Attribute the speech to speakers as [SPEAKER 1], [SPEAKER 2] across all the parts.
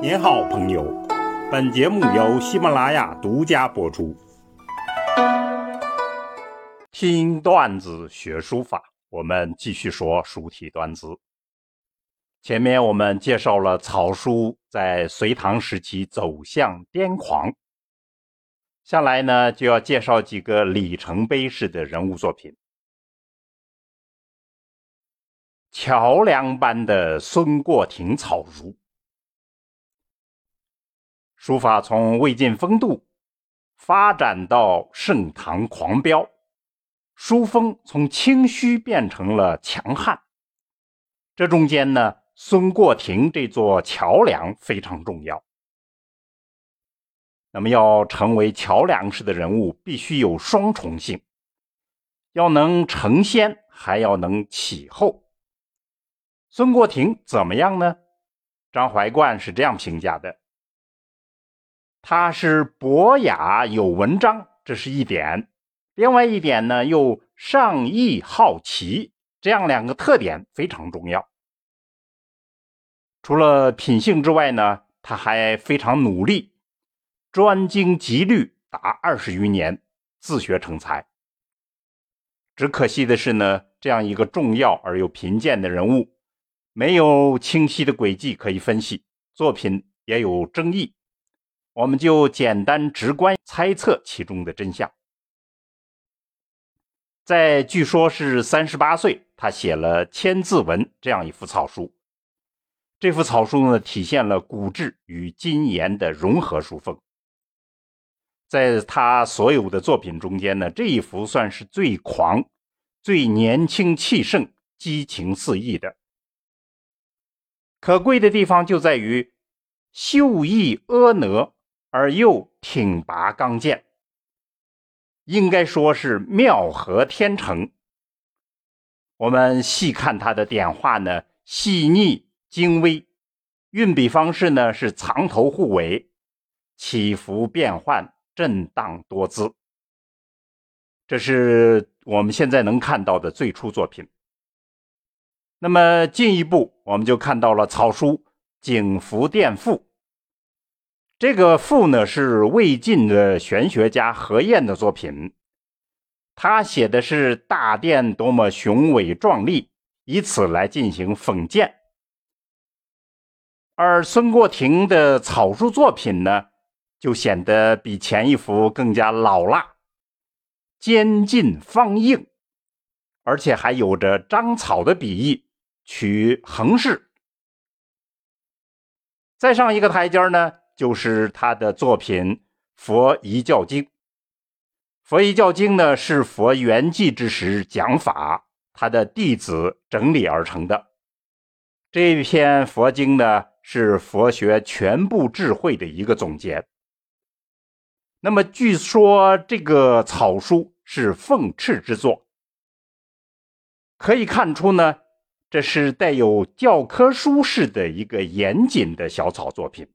[SPEAKER 1] 您好，朋友。本节目由喜马拉雅独家播出。听段子学书法，我们继续说书体段子。前面我们介绍了草书在隋唐时期走向癫狂，下来呢就要介绍几个里程碑式的人物作品。桥梁般的孙过庭草书。书法从魏晋风度发展到盛唐狂飙，书风从清虚变成了强悍。这中间呢，孙过庭这座桥梁非常重要。那么，要成为桥梁式的人物，必须有双重性，要能承先，还要能启后。孙过庭怎么样呢？张怀灌是这样评价的。他是博雅有文章，这是一点；另外一点呢，又上意好奇，这样两个特点非常重要。除了品性之外呢，他还非常努力，专精极律达二十余年，自学成才。只可惜的是呢，这样一个重要而又贫贱的人物，没有清晰的轨迹可以分析，作品也有争议。我们就简单直观猜测其中的真相。在据说是三十八岁，他写了《千字文》这样一幅草书。这幅草书呢，体现了古质与今言的融合书风。在他所有的作品中间呢，这一幅算是最狂、最年轻气盛、激情四溢的。可贵的地方就在于秀逸婀娜。而又挺拔刚健，应该说是妙合天成。我们细看他的点画呢，细腻精微，运笔方式呢是藏头护尾，起伏变幻，震荡多姿。这是我们现在能看到的最初作品。那么进一步，我们就看到了草书《景福殿赋》。这个赋呢是魏晋的玄学家何晏的作品，他写的是大殿多么雄伟壮丽，以此来进行讽谏。而孙过庭的草书作品呢，就显得比前一幅更加老辣、坚劲方硬，而且还有着章草的笔意，取横式。再上一个台阶呢？就是他的作品《佛遗教经》。《佛遗教经》呢是佛圆寂之时讲法，他的弟子整理而成的。这篇佛经呢是佛学全部智慧的一个总结。那么据说这个草书是奉敕之作，可以看出呢，这是带有教科书式的一个严谨的小草作品。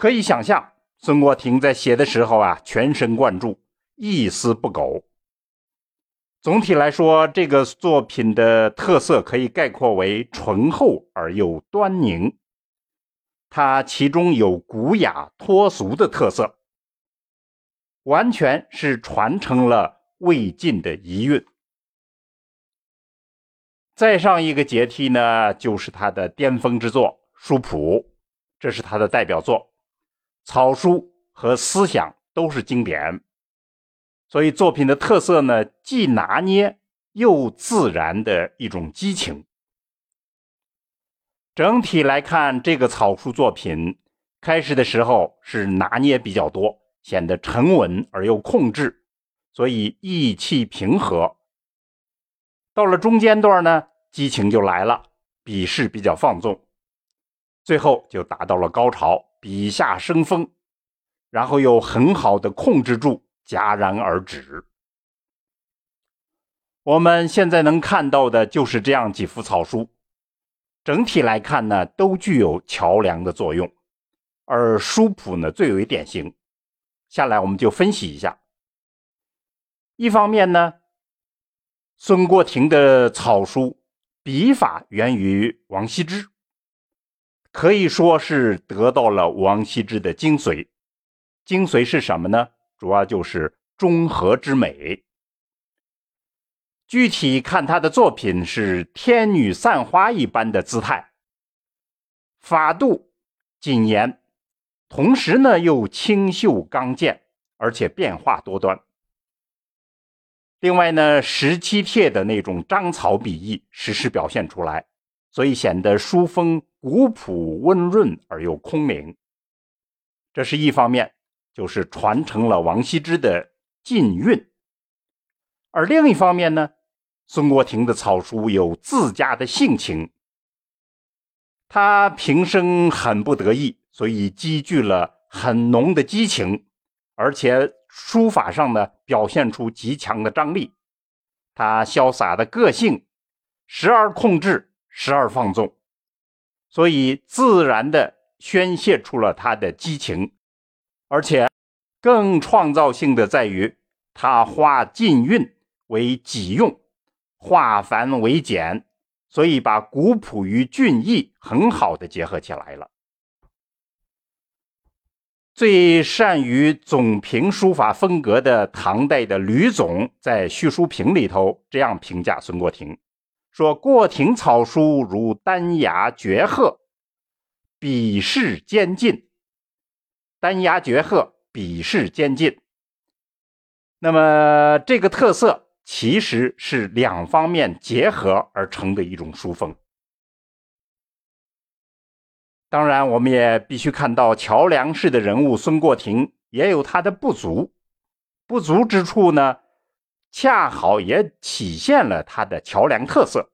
[SPEAKER 1] 可以想象，孙过庭在写的时候啊，全神贯注，一丝不苟。总体来说，这个作品的特色可以概括为醇厚而又端凝，它其中有古雅脱俗的特色，完全是传承了魏晋的遗韵。再上一个阶梯呢，就是他的巅峰之作《书谱》，这是他的代表作。草书和思想都是经典，所以作品的特色呢，既拿捏又自然的一种激情。整体来看，这个草书作品开始的时候是拿捏比较多，显得沉稳而又控制，所以意气平和。到了中间段呢，激情就来了，笔势比较放纵，最后就达到了高潮。笔下生风，然后又很好的控制住，戛然而止。我们现在能看到的就是这样几幅草书，整体来看呢，都具有桥梁的作用，而书谱呢最为典型。下来我们就分析一下。一方面呢，孙过庭的草书笔法源于王羲之。可以说是得到了王羲之的精髓。精髓是什么呢？主要就是中和之美。具体看他的作品是天女散花一般的姿态，法度谨严，同时呢又清秀刚健，而且变化多端。另外呢，十七帖的那种章草笔意时时表现出来，所以显得书风古朴温润而又空灵。这是一方面，就是传承了王羲之的禁韵；而另一方面呢，孙国庭的草书有自家的性情。他平生很不得意，所以积聚了很浓的激情，而且。书法上呢，表现出极强的张力，他潇洒的个性，时而控制，时而放纵，所以自然的宣泄出了他的激情，而且更创造性的在于，他化禁韵为己用，化繁为简，所以把古朴与俊逸很好的结合起来了。最善于总评书法风格的唐代的吕总在叙书评里头这样评价孙过庭，说：“过庭草书如丹崖绝壑，笔势坚劲。丹崖绝壑，笔势坚劲。那么这个特色其实是两方面结合而成的一种书风。”当然，我们也必须看到桥梁式的人物孙过庭也有他的不足，不足之处呢，恰好也体现了他的桥梁特色。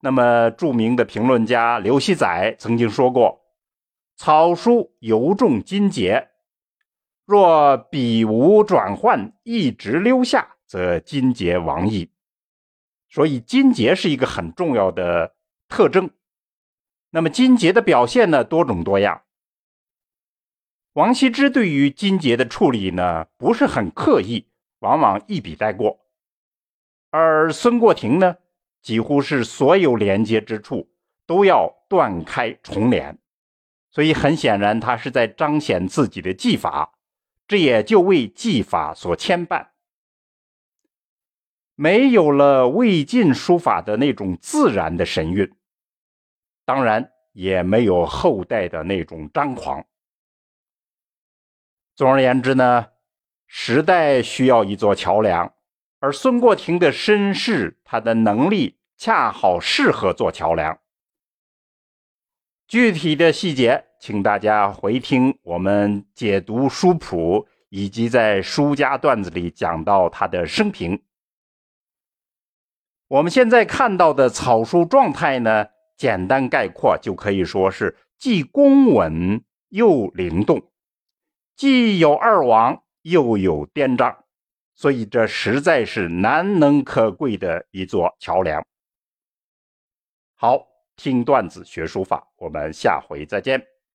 [SPEAKER 1] 那么，著名的评论家刘熙载曾经说过：“草书尤重金节，若笔无转换，一直溜下，则金节亡矣。”所以，金节是一个很重要的特征。那么金节的表现呢，多种多样。王羲之对于金节的处理呢，不是很刻意，往往一笔带过；而孙过庭呢，几乎是所有连接之处都要断开重连，所以很显然，他是在彰显自己的技法，这也就为技法所牵绊。没有了魏晋书法的那种自然的神韵。当然也没有后代的那种张狂。总而言之呢，时代需要一座桥梁，而孙过庭的身世，他的能力恰好适合做桥梁。具体的细节，请大家回听我们解读书谱，以及在书家段子里讲到他的生平。我们现在看到的草书状态呢？简单概括就可以说是既工稳又灵动，既有二王又有颠章，所以这实在是难能可贵的一座桥梁。好，听段子学书法，我们下回再见。